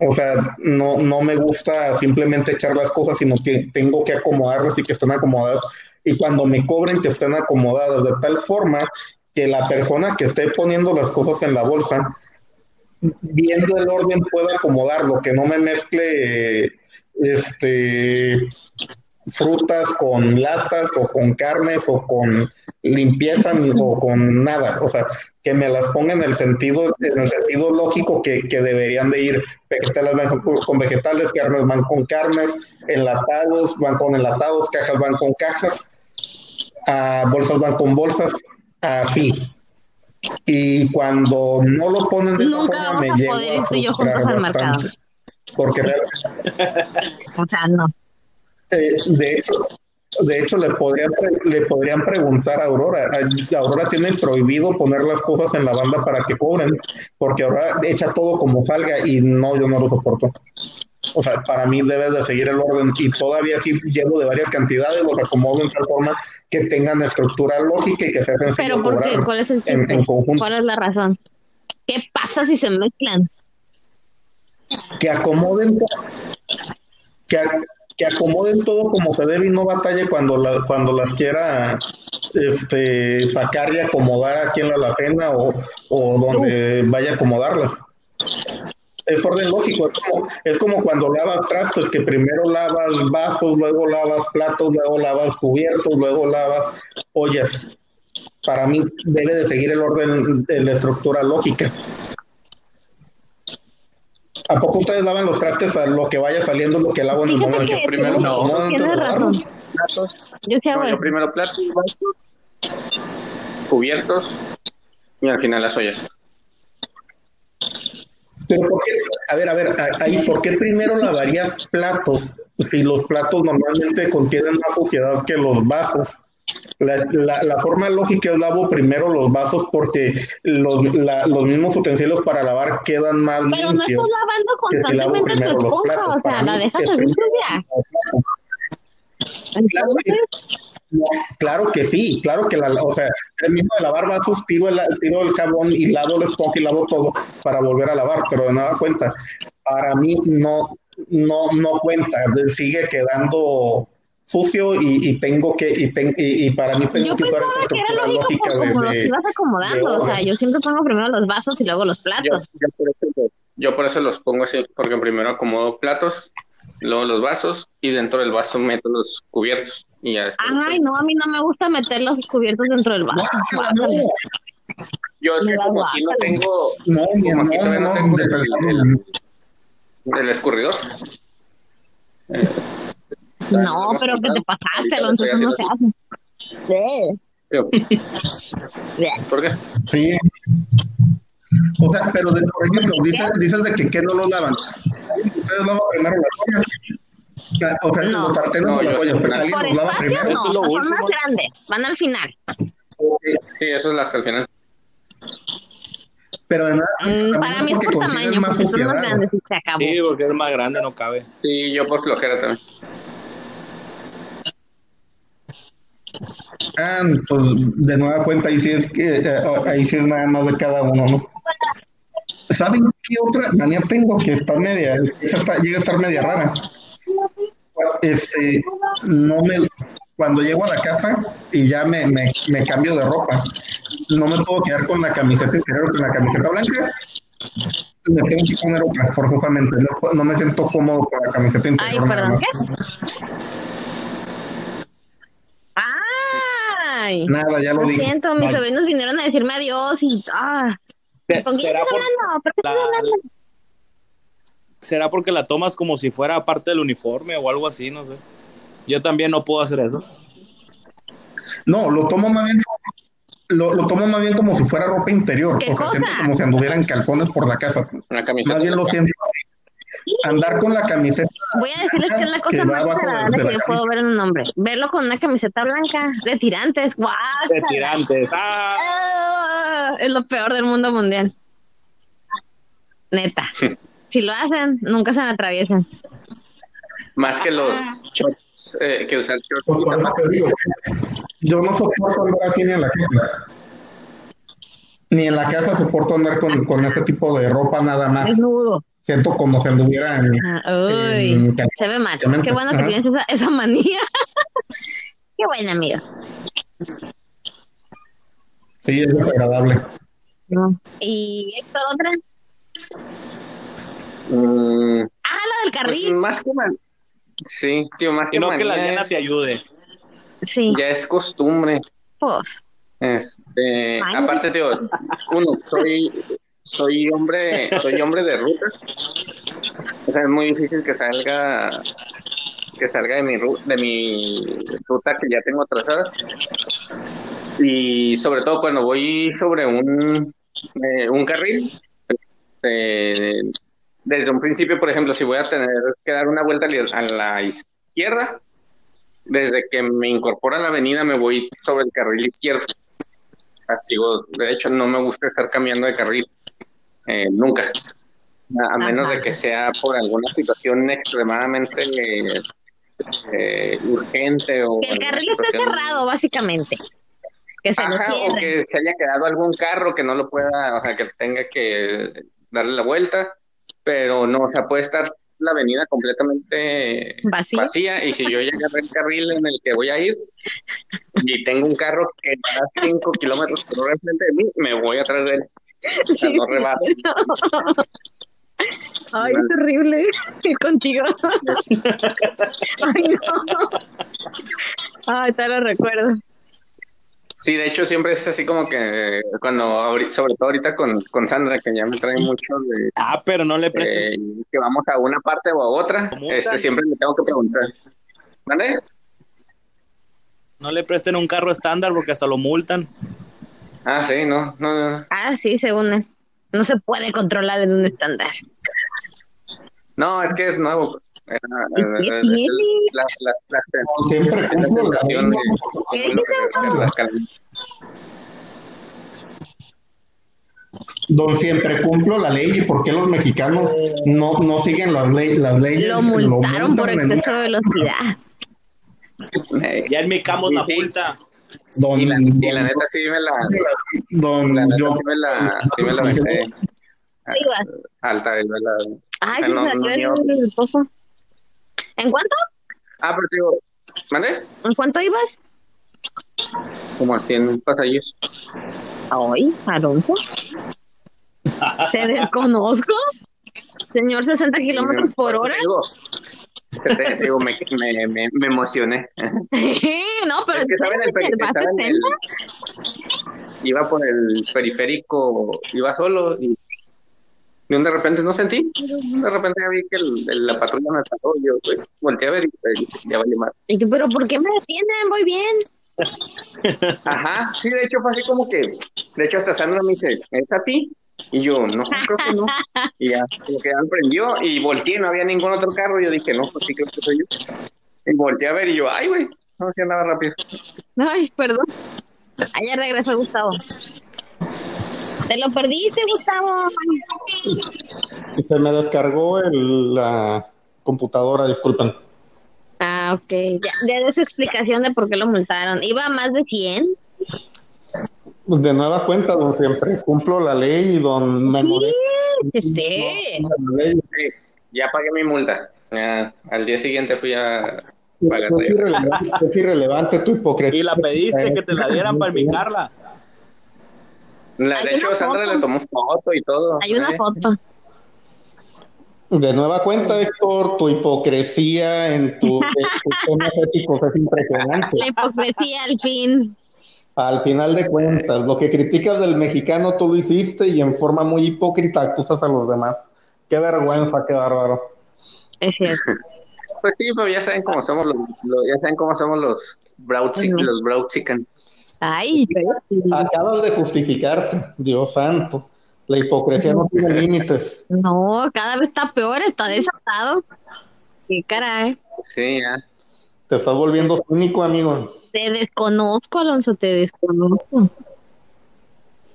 O sea, no, no me gusta simplemente echar las cosas, sino que tengo que acomodarlas y que estén acomodadas. Y cuando me cobren, que estén acomodadas de tal forma que la persona que esté poniendo las cosas en la bolsa, viendo el orden, pueda acomodarlo, que no me mezcle este frutas con latas o con carnes o con limpieza o con nada, o sea, que me las ponga en el sentido, en el sentido lógico que, deberían de ir, vegetales van con, con vegetales, carnes van con carnes, enlatados van con enlatados, cajas van con cajas, ah, bolsas van con bolsas, así. Y cuando no lo ponen de esa Nunca forma, vamos me a poder ir tú y yo frustrar juntos al mercado. Porque realmente O sea, no. eh, de hecho, de hecho le podrían pre- le podrían preguntar a Aurora. Aurora tiene prohibido poner las cosas en la banda para que cobren, porque Aurora echa todo como salga y no, yo no lo soporto. O sea, para mí debe de seguir el orden y todavía sí llevo de varias cantidades, los acomodo en tal forma que tengan estructura lógica y que sea sencillo Pero ¿por qué? ¿Cuál es el en, chiste? en conjunto. ¿Cuál es la razón? ¿Qué pasa si se mezclan? que acomoden que, que acomoden todo como se debe y no batalle cuando la, cuando las quiera este sacar y acomodar aquí en la alacena o, o donde vaya a acomodarlas. Es orden lógico, es como, es como cuando lavas trastos, que primero lavas vasos, luego lavas platos, luego lavas cubiertos, luego lavas ollas. Para mí debe de seguir el orden de la estructura lógica. ¿A poco ustedes lavan los trastes a lo que vaya saliendo, lo que lavo en el momento? que primero no, razón. Platos. Yo sí hago No, yo eso. primero platos, vasos, cubiertos y al final las ollas. Pero ¿por qué? A ver, a ver, ahí, ¿por qué primero lavarías platos si los platos normalmente contienen más suciedad que los vasos? La, la- la forma lógica es lavo primero los vasos porque los, la- los mismos utensilios para lavar quedan más Pero no limpios. estás lavando que si lavo constantemente tu esponja, platos. o sea, la dejas primero sucia. Entonces, No, claro que sí, claro que la, o sea, el mismo de lavar vasos, tiro el, tiro el jabón y lavo la esponja y lavo todo para volver a lavar, pero de nada cuenta. Para mí no, no, no cuenta, sigue quedando sucio y, y tengo que, y, ten- y, y para mí tengo yo que usar esa que era estructura lógico lógica por como los de, de- ibas acomodando. O sea, yo siempre pongo primero los vasos y luego los Yo, platos. yo por eso, yo por eso los pongo así, porque primero acomodo platos, luego los vasos y dentro del vaso meto los cubiertos y ya después. Ay, no, a mí no me gusta meter los cubiertos dentro del vaso. Yo es Me que da como aquí no tengo, no, como aquí todavía no tengo el, verdad, el- el escurridor. Eh, No, pero que te pasaste, eso no se hace. ¿Por qué? Sí. O sea, pero de, por ejemplo, dices, dices de que, que no lo lavan. Ustedes lavan primero las ollas. O sea, No. los sartenes No, o las ollas, pero Por alguien los lava espacio primero. no, son más grandes, van al final. Sí, eso es las al final. Pero de nada, Mm, para mí es por tamaño, más porque son más grandes y se acabó. Sí, porque es más grande, no cabe. Sí, yo por flojera también. Ah, pues de nueva cuenta, ahí sí es que eh, ahí sí es nada más de cada uno, ¿no? ¿Saben qué otra manía tengo que está media, esa está- llega a estar media rara? Este, no me, cuando llego a la casa y ya me, me, me cambio de ropa, no me puedo quedar con la camiseta interior, con la camiseta blanca, me tengo que poner otra, forzosamente, no, no me siento cómodo con la camiseta Ay, interior. nada perdón. ¿qué? Ay, Nada, ya lo lo dije. siento, mis Vale. sobrinos vinieron a decirme adiós y... Ah, ¿Con quién ¿Será, estás hablando? ¿Por qué estás la- hablando? Será porque la tomas como si fuera parte del uniforme o algo así, no sé. Yo también no puedo hacer eso. No, lo tomo más bien lo, lo tomo más bien como si fuera ropa interior. ¿Qué o sea, como si anduvieran calzones por la casa. pues. Una camiseta. Más bien lo siento. Andar con la camiseta. Voy a decirles que es la cosa más agradable que yo puedo ver en un hombre. Verlo con una camiseta blanca de tirantes. ¡Guau! De tirantes. ¡Ah! Ah, Es lo peor del mundo mundial. Neta. (laughs) Si lo hacen, nunca se me atraviesan. Más que los shorts, eh, que usar shorts. Pues por eso te digo, yo no soporto andar así ni en la casa. Ni en la casa soporto andar con, con ese tipo de ropa nada más. Desnudo. Siento como si anduviera en, Ah, uy, en se ve mal. Qué bueno que tienes esa, esa manía. (laughs) Qué buena, amigo. Sí, es desagradable. ¿Y Héctor, otra? Mm, Ah, la del pues, carril. más que man... Sí, tío, más Y que no que la nena es- te ayude. Sí, Ya es costumbre. pues. Este, Ay. aparte, tío, uno, soy, soy hombre, soy hombre de rutas. O sea, es muy difícil que salga, que salga de mi ru- de mi ruta que ya tengo trazada. Y sobre todo cuando voy sobre un, eh, un carril, eh, desde un principio, por ejemplo, si voy a tener que dar una vuelta a la izquierda, desde que me incorporo a la avenida me voy sobre el carril izquierdo. Así, de hecho, no me gusta estar cambiando de carril, eh, nunca. A, menos Ajá. de que sea por alguna situación extremadamente eh, eh, urgente o... Que el carril esté situación- cerrado, básicamente. Que se lo Ajá, o que se haya quedado algún carro que no lo pueda, o sea, que tenga que darle la vuelta, pero no, o sea, puede estar la avenida completamente Vacía. vacía y si yo ya agarré el carril en el que voy a ir y tengo un carro que va a 5 kilómetros por hora enfrente de mí, me voy atrás de él. O sea, no rebaso. (laughs) Ay, es horrible ir contigo. (laughs) Ay, no. Ay, te lo recuerdo. Sí, de hecho siempre es así como que cuando, sobre todo ahorita con, con Sandra, que ya me trae mucho de, Ah, pero no le prestes. eh, que vamos a una parte o a otra, ¿Cómo este, siempre me tengo que preguntar. ¿Vale? No le presten un carro estándar porque hasta lo multan. Ah, sí, no, no, no. Ah, sí, según él. No se puede controlar en un estándar. No, es que es nuevo. Eh, eh, ¿Qué eh, tiene? la, la, la, Siempre la cumplo la sensación ley. de- ¿Qué de lo que dices, es no? Don siempre cumplo la ley y por qué los mexicanos no, no siguen las, ley, las leyes. Lo multaron por exceso de velocidad. Eh, Ya en mi camo la Sí, sí. multa. Don, y, la, don, y la neta sí me la, don- la neta yo, sí me la, sí me la alta. y me la- Ay, Ah, no, la no, quiere yo- el esposo. ¿En cuánto? Ah, pero digo, ¿mande? ¿En cuánto ibas? Como a 100 pasajeros. Ay, Alonso. ¿Se desconozco? Señor, 60 kilómetros por hora. Te- digo, me, me, me, me emocioné. no, pero Es que saben el, peri- ¿va a estaba en el- 60? iba por el periférico, iba solo y un de repente no sentí, de repente vi que el- el- la patrulla me pasó, yo pues, volteé a ver y pues, ya vale más. Y tú, pero ¿por qué me detienen? Voy bien. (laughs) Ajá, sí, de hecho fue así como que, de hecho hasta Sandra me dice, ¿es a ti? Y yo, no, creo que no. (laughs) Y ya, como que prendió y volteé, no había ningún otro carro. Y yo dije, no, pues sí creo que soy yo. Y volteé a ver y yo, ay, güey, no hacía nada rápido. Ay, perdón. Allá regresó Gustavo. Te lo perdiste, Gustavo. Y se me descargó el, la computadora, disculpen. Ah, ok. Ya, ya de esa explicación de por qué lo multaron. ¿Iba a más de 100? Pues de nueva cuenta, don siempre cumplo la ley y don me. Sí, sí. Sí, ya pagué mi multa. Ya, al día siguiente fui a pagar. Es irrelevante, es irrelevante tu hipocresía. Y la pediste que te la dieran para enmicarla. La, de hecho, Sandra foto. le tomó foto y todo. Hay una ¿eh? foto. De nueva cuenta, Héctor, tu hipocresía en tu, en tus temas éticos es impresionante. La hipocresía al fin. Al final de cuentas, lo que criticas del mexicano tú lo hiciste y en forma muy hipócrita acusas a los demás. Qué vergüenza, qué bárbaro. Es cierto. Pues sí, pero ya saben cómo somos los, los- ya saben cómo somos los Ujú. los Brownsican. Ay, Acabas de justificarte, Dios santo. La hipocresía no tiene límites. no, cada vez está peor, está desatado. Qué caray. Sí, ya. Te estás volviendo cínico, amigo. Te desconozco, Alonso, te desconozco.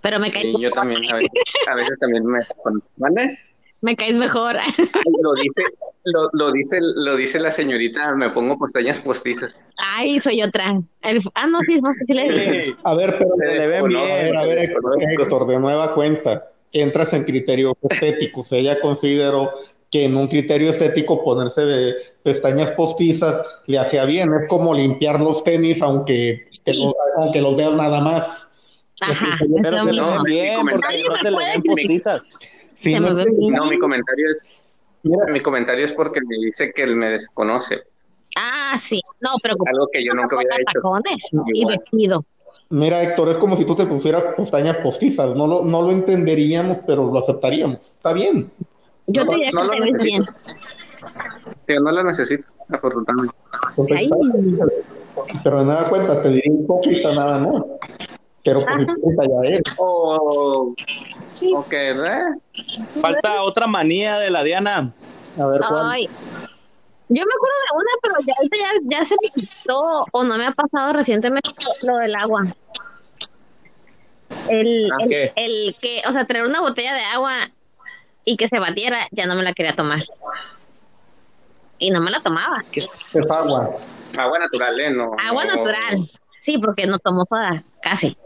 Pero me caes, Sí, yo también, a veces, a veces también me... ¿Vale? Me caes mejor. Lo dice, lo, lo dice, lo dice la señorita, me pongo pestañas postizas. Ay, soy otra. El- ah, no, sí, no, sí le Sí. A ver, pero Se le ve desconozco, a ver, bien. a ver, se desconozco. Héctor, de nueva cuenta, entras en criterios estéticos. Ella consideró que en un criterio estético ponerse de pestañas postizas le hacía bien. Es como limpiar los tenis, aunque, te lo- aunque los veas nada más. Ajá. Pero se le ven bien porque no se le ven postizas. Sí, no me mi comentario es, mira, mi comentario es porque me dice que él me desconoce. Ah, sí. No, pero Algo que yo nunca hubiera hecho. tacones y vestido. mira, Héctor, es como si tú te pusieras pestañas postizas. No lo, no lo entenderíamos, pero lo aceptaríamos. Está bien. Yo No, te diría no que lo te ves bien. Yo no lo necesito, afortunadamente. Pero de nada cuenta, te diría hipócrita nada más. Pero pues Ajá. hipócrita ya eres. O, Sí. o que, ¿eh? Falta otra manía de la Diana. A ver, ¿cuál? Ay. Yo me acuerdo de una, pero ya, ya, ya se me quitó o no me ha pasado recientemente lo del agua. El, Ah, el, ¿qué? el que, o sea, traer una botella de agua y que se batiera, ya no me la quería tomar. Y no me la tomaba. Es agua. Agua natural, ¿eh? No, Agua no- natural. Sí, porque no tomo soda, casi.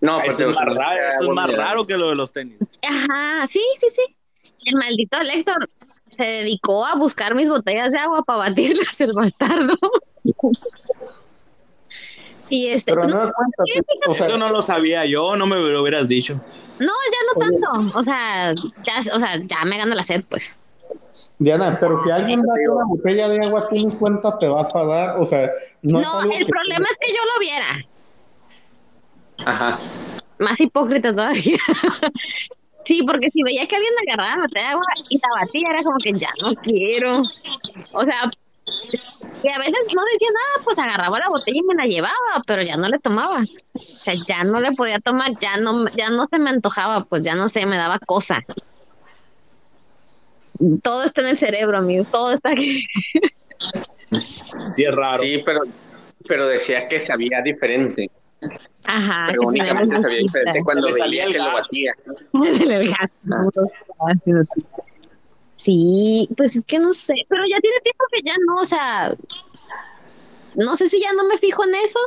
No, pues, Eso es más raro, eso es más raro que lo de los tenis. Ajá, sí, sí, sí. El maldito Héctor se dedicó a buscar mis botellas de agua para batirlas, el bastardo. y este, Pero no, nada cuenta, tú- o sea, Eso no lo sabía yo, no me lo hubieras dicho. no, ya no tanto. O sea, ya, o sea, ya me gana la sed, pues. Diana, pero si alguien da una botella de agua, tú ni cuenta te vas a dar. O sea, no, No, el problema es que yo lo viera. Ajá. Más hipócrita todavía. (laughs) sí, porque si veía que alguien agarraba la botella de agua y la batía, era como que ya no quiero. O sea, y a veces no decía nada, pues agarraba la botella y me la llevaba, pero ya no le tomaba. O sea, ya no le podía tomar, ya no, ya no se me antojaba, pues ya no sé, me daba cosa. Todo está en el cerebro, amigo, todo está aquí. (laughs) Sí es raro. Sí, pero, pero decía que sabía diferente. Ajá. Pero únicamente sabía diferente cuando veía que lo (laughs) gas. Sí, pues es que no sé, pero ya tiene tiempo que ya no, o sea, no sé si ya no me fijo en eso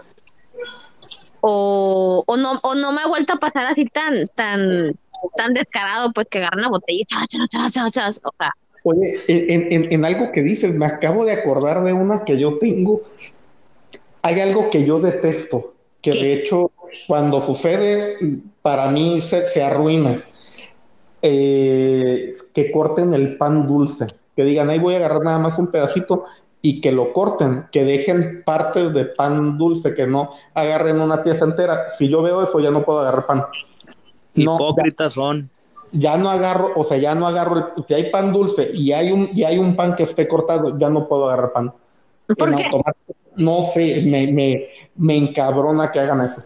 o, o no o no me ha vuelto a pasar así tan tan tan descarado, pues que agarran la botella y chas, chas, chas, chas, chas, o sea, Oye, en, en- en algo que dices, me acabo de acordar de una que yo tengo. Hay algo que yo detesto, que ¿Qué? de hecho, cuando sucede, para mí se, se arruina. Eh, que corten el pan dulce, que digan, ahí voy a agarrar nada más un pedacito y que lo corten, que dejen partes de pan dulce, que no agarren una pieza entera. Si yo veo eso, ya no puedo agarrar pan. No, ya- Hipócritas son. ya no agarro, o sea, ya no agarro, el- si hay pan dulce y hay un, y hay un pan que esté cortado, ya no puedo agarrar pan. ¿por en qué? automático. No sé, me, me, me encabrona que hagan eso.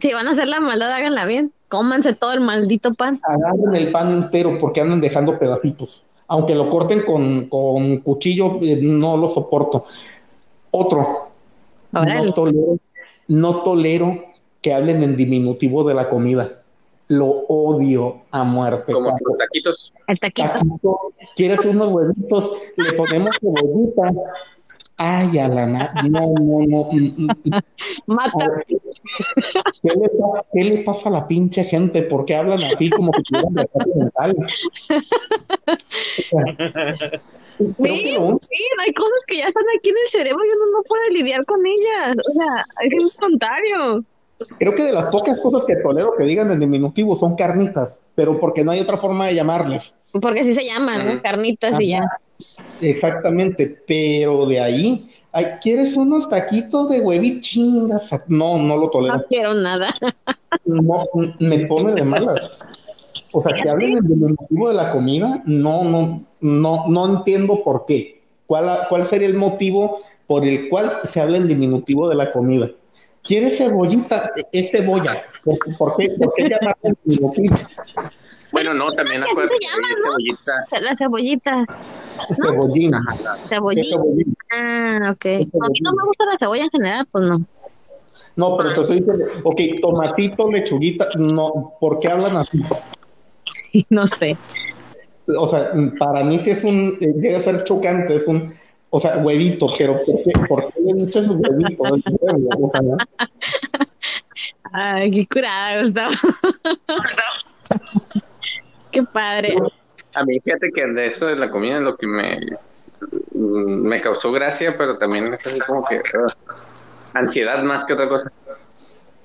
Si van a hacer la maldad, háganla bien. Cómanse todo el maldito pan. Agarren el pan entero porque andan dejando pedacitos. Aunque lo corten con, con cuchillo, eh, no lo soporto. Otro, no tolero, no tolero que hablen en diminutivo de la comida. Lo odio a muerte. Como los taquitos. El taquito. taquito, ¿Quieres unos huevitos? Le ponemos cebollita. Ay, a la na- no, no, no. Mata. ¿Qué le, pasa, ¿Qué le pasa a la pinche gente? ¿Por qué hablan así como que tuvieran mental? Sí, sí, hay cosas que ya están aquí en el cerebro y uno no puede lidiar con ellas. O sea, es espontáneo. creo que de las pocas cosas que tolero que digan en diminutivo son carnitas, pero porque no hay otra forma de llamarles. Porque así se llaman, ¿no? Carnitas y ya. Exactamente, pero de ahí, ay, ¿quieres unos taquitos de hueví chingas? No, no lo tolero. No quiero nada. No, me pone de malas. O sea, que hablen en diminutivo de la comida, no, no, no, no entiendo por qué. ¿Cuál, ¿Cuál sería el motivo por el cual se habla en diminutivo de la comida? ¿Quieres cebollita? Es cebolla. ¿Por, por qué, por qué diminutivo? Bueno, no, también acuérdate que ¿no? cebollita. Las cebollitas. Cebollín. ¿Qué Cebollita. cebollín? Ah, ok. A mí no me gusta la cebolla en general, pues no. No, pero te estoy diciendo, ok, tomatito, lechuguita, no, ¿por qué hablan así? No sé. O sea, para mí sí es un, eh, llega a ser chocante, es un, o sea, huevito, pero ¿por qué, por qué le dices huevito? O sea, ¿no? (laughs) Ay, qué curada, Gustavo. (laughs) qué padre. A mí, fíjate que de eso de la comida es lo que me, mm, me causó gracia, pero también es así como que uh, ansiedad más que otra cosa.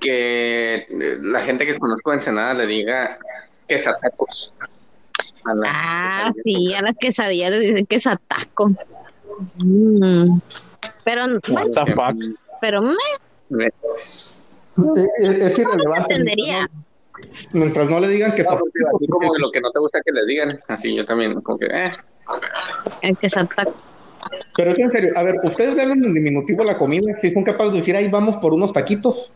Que eh, la gente que conozco de Ensenada le diga quesatacos. A la- Ah, sí, a las quesadillas les dicen que es ataco. Mm. Pero, What the fuck? pero me Me- Es, es- es irrelevante. entendería. Mientras no le digan que No, porque así como de lo que no te gusta que le digan, así yo también, como que, eh, El que es ataco. Pero es en serio, a ver, ¿ustedes le hablan en diminutivo a la comida? Si son capaces de decir, ahí vamos por unos taquitos.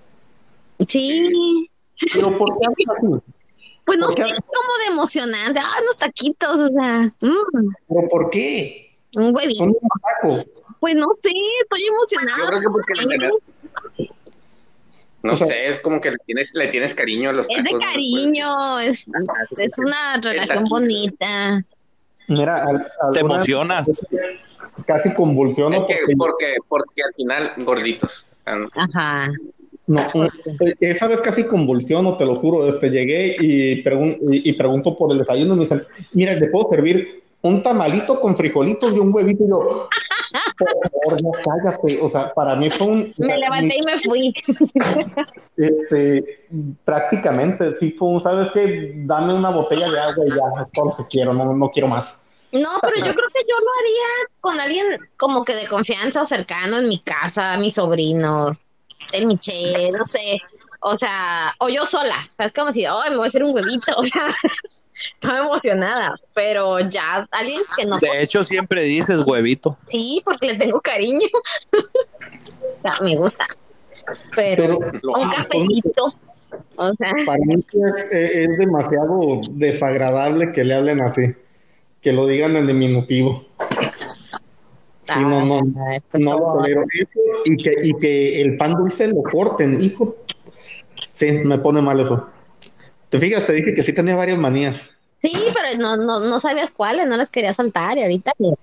Sí. Pero ¿por qué hablan así? Pues no es como de emocionante. Ah, unos taquitos, o sea, mm, ¿Pero por qué? un huevito. Son unos tacos. Pues no sé, estoy emocionada. yo creo que porque le no O sea- sé, es como que le tienes, le tienes cariño a los Es de tacos, ¿no? Pues, cariño, es, es una relación bonita. Mira, al- Te alguna- emocionas. Casi convulsiono Es que porque porque, porque al final gorditos. Ah, Ajá. No, esa vez casi convulsiono, te lo juro. Este, llegué y, pregun- y, y pregunto por el desayuno y me dicen, mira, ¿le puedo servir un tamalito con frijolitos y un huevito? Y yo, por favor, no cállate. O sea, para mí fue un... Me levanté y me fui. (laughs) Este, prácticamente, sí fue un, ¿sabes qué? Dame una botella de agua y ya, es todo lo que quiero, no, no quiero más. No, pero yo creo que yo lo haría con alguien como que de confianza o cercano en mi casa, mis sobrinos, el Michelle, no sé. O sea, o yo sola. Es como si, ay, me voy a hacer un huevito. (laughs) (laughs) Estaba emocionada. Pero ya, alguien que no. De hecho, siempre dices huevito. Sí, porque le tengo cariño. (laughs) o sea, me gusta. Pero, Pero un cafecito. O sea, para mí es, demasiado desagradable que le hablen así, que lo digan en diminutivo. Sí, no, no, ay, pues, no lo tolero. Eso y que, y que el pan dulce lo corten, hijo. Sí, me pone mal eso. Te fijas, te dije que sí tenía varias manías. Sí, pero no, no, no sabías cuáles, no las quería saltar y ahorita. Pero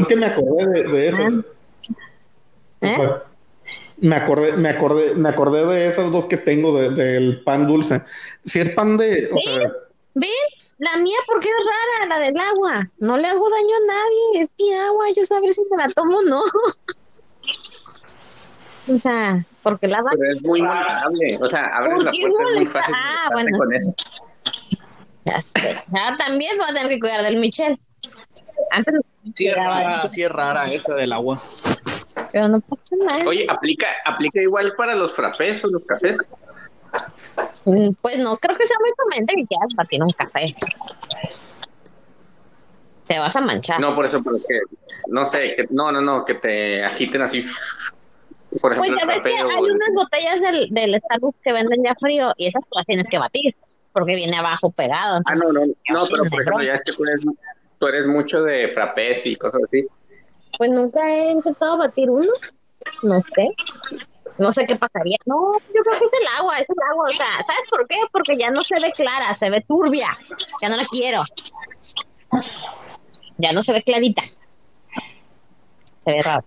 es que me acordé de, de esas. ¿Eh? O sea, me acordé, me acordé, me acordé de esas dos que tengo de- del pan dulce. Si es pan de, o sea, ¿Ven? La mía, porque es rara, la del agua. No le hago daño a nadie, es mi agua, yo sabré si me la tomo o no. (laughs) o sea, porque la va Pero es muy molestable. O sea, abres la ¿Por qué puerta, es muy fácil Ah, bueno. con eso. Ya sé. Ah, también voy a tener que cuidar del Michel. Antes Sí es rara, sí es rara esa del agua. pero no pasa nada. Oye, aplica, aplica igual para los frappés o los cafés. Mm, Pues no creo que sea muy conveniente que quieras batir un café. Te vas a manchar. No, por eso, pero que, no sé, que, no, no, no, que te agiten así. Por Pues ejemplo, el ves que hay el- unas botellas del, del Starbucks que venden ya frío y esas tú las tienes que batir porque viene abajo pegado. Ah, no, no, no, pero por ejemplo, ya es que tú eres, tú eres mucho de frappés y cosas así. Pues nunca he intentado batir uno. No sé. No sé qué pasaría. No, yo creo que es el agua, es el agua. O sea, ¿sabes por qué? Porque ya no se ve clara, se ve turbia. Ya no la quiero. Ya no se ve clarita. Se ve raro.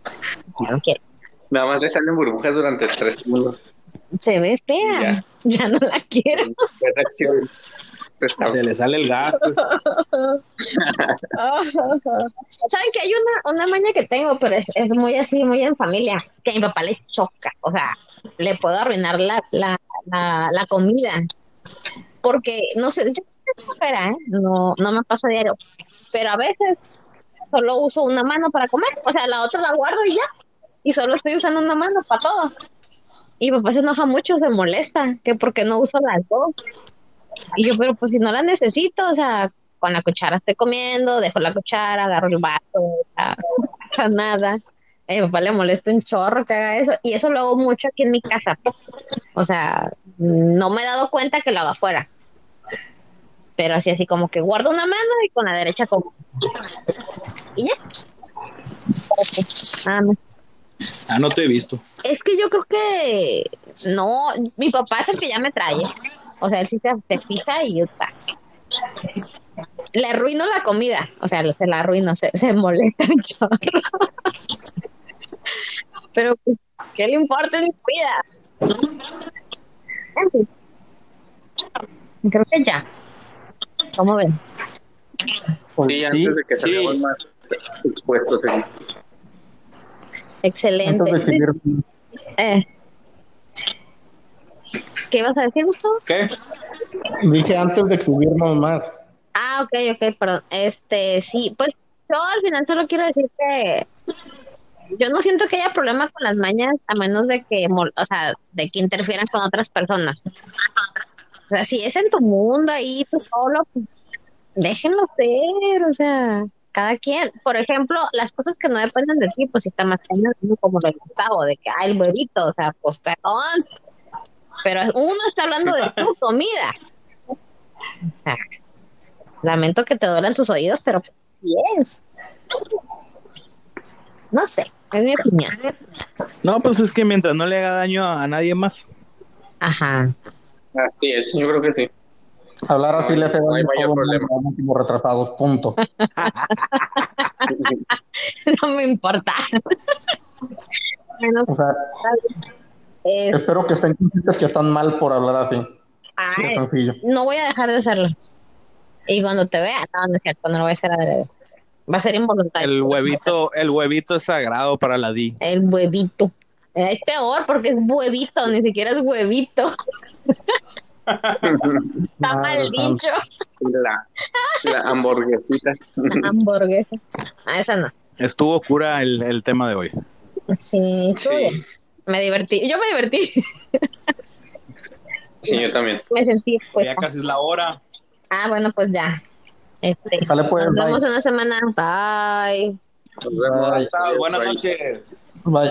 Ya no quiero. Nada más le salen burbujas durante tres segundos. Se ve fea. (laughs) Ya, no la quiero. (laughs) ¿Qué reacción? Está- Se le sale el gato. (laughs) Saben que hay una, una maña que tengo, pero es, es muy así, muy en familia, que a mi papá le choca. O sea, le puedo arruinar la, la, la, la comida. Porque, no sé, yo flojera, ¿eh? No, no me pasa diario. Pero a veces solo uso una mano para comer. O sea, la otra la guardo y ya. Y solo estoy usando una mano para todo. Y papá se enoja mucho, se molesta, que porque no uso las dos. Y yo, pero pues si no la necesito, o sea, con la cuchara estoy comiendo, dejo la cuchara, agarro el vaso, nada. A mi papá le molesta un chorro que haga eso, y eso lo hago mucho aquí en mi casa. O sea, no me he dado cuenta que lo hago afuera. Pero así, así como que guardo una mano y con la derecha como. Y ya. Más. Ah, no te he visto. Es que yo creo que no, mi papá es el que ya me trae. O sea, él sí se, se fija y está. Le arruino la comida, o sea, se la arruino, se, se molesta un chorro. Pero, pues, ¿qué le importa? Mi vida. En fin. Creo que ya. ¿Cómo ven? Sí, sí, antes de que sí. salgamos más expuestos. en- Excelente. antes de seguir, Eh. ¿Qué ibas a decir, Gustavo? ¿Qué? dije antes de exhibirnos más. Ah, ok, ok, perdón. Este, sí, pues yo al final solo quiero decir que yo no siento que haya problema con las mañas a menos de que, o sea, de que interfieran con otras personas. O sea, si es en tu mundo ahí, tú solo, pues, déjenlo ser, o sea, cada quien. Por ejemplo, las cosas que no dependen de ti, pues si está más cañón, como lo de Gustavo, de que, hay el huevito, o sea, pues perdón. Pero uno está hablando de tu (laughs) comida. O sea, lamento que te duelan tus oídos, pero así es. No sé, es mi opinión. No, pues es que mientras no le haga daño a nadie más. Ajá. Así es, yo creo que sí. Hablar así le hace No hay mayor problema. como retrasados, punto. (laughs) No me importa. Bueno, O sea, es- espero que estén conscientes que están mal por hablar así. Ay, sencillo. no voy a dejar de hacerlo. Y cuando te vea, no, no es cierto, no lo voy a hacer adrede. Va a ser involuntario. El huevito, el huevito es sagrado para la Di. El huevito. Es peor porque es huevito, ni siquiera es huevito. (laughs) (laughs) Está mal Madre santa. dicho. La, la hamburguesita. Hamburguesa. Ah, esa no. Estuvo cura el, el tema de hoy. Sí, estuvo Sí. Me divertí. Yo me divertí. Sí, yo también. me sentí Ya expuesta. casi es la hora. Ah, bueno, pues ya. Este, Sale pues, nos vemos bye. una semana. Bye. Nos vemos. Bye. Buenas noches. Bye.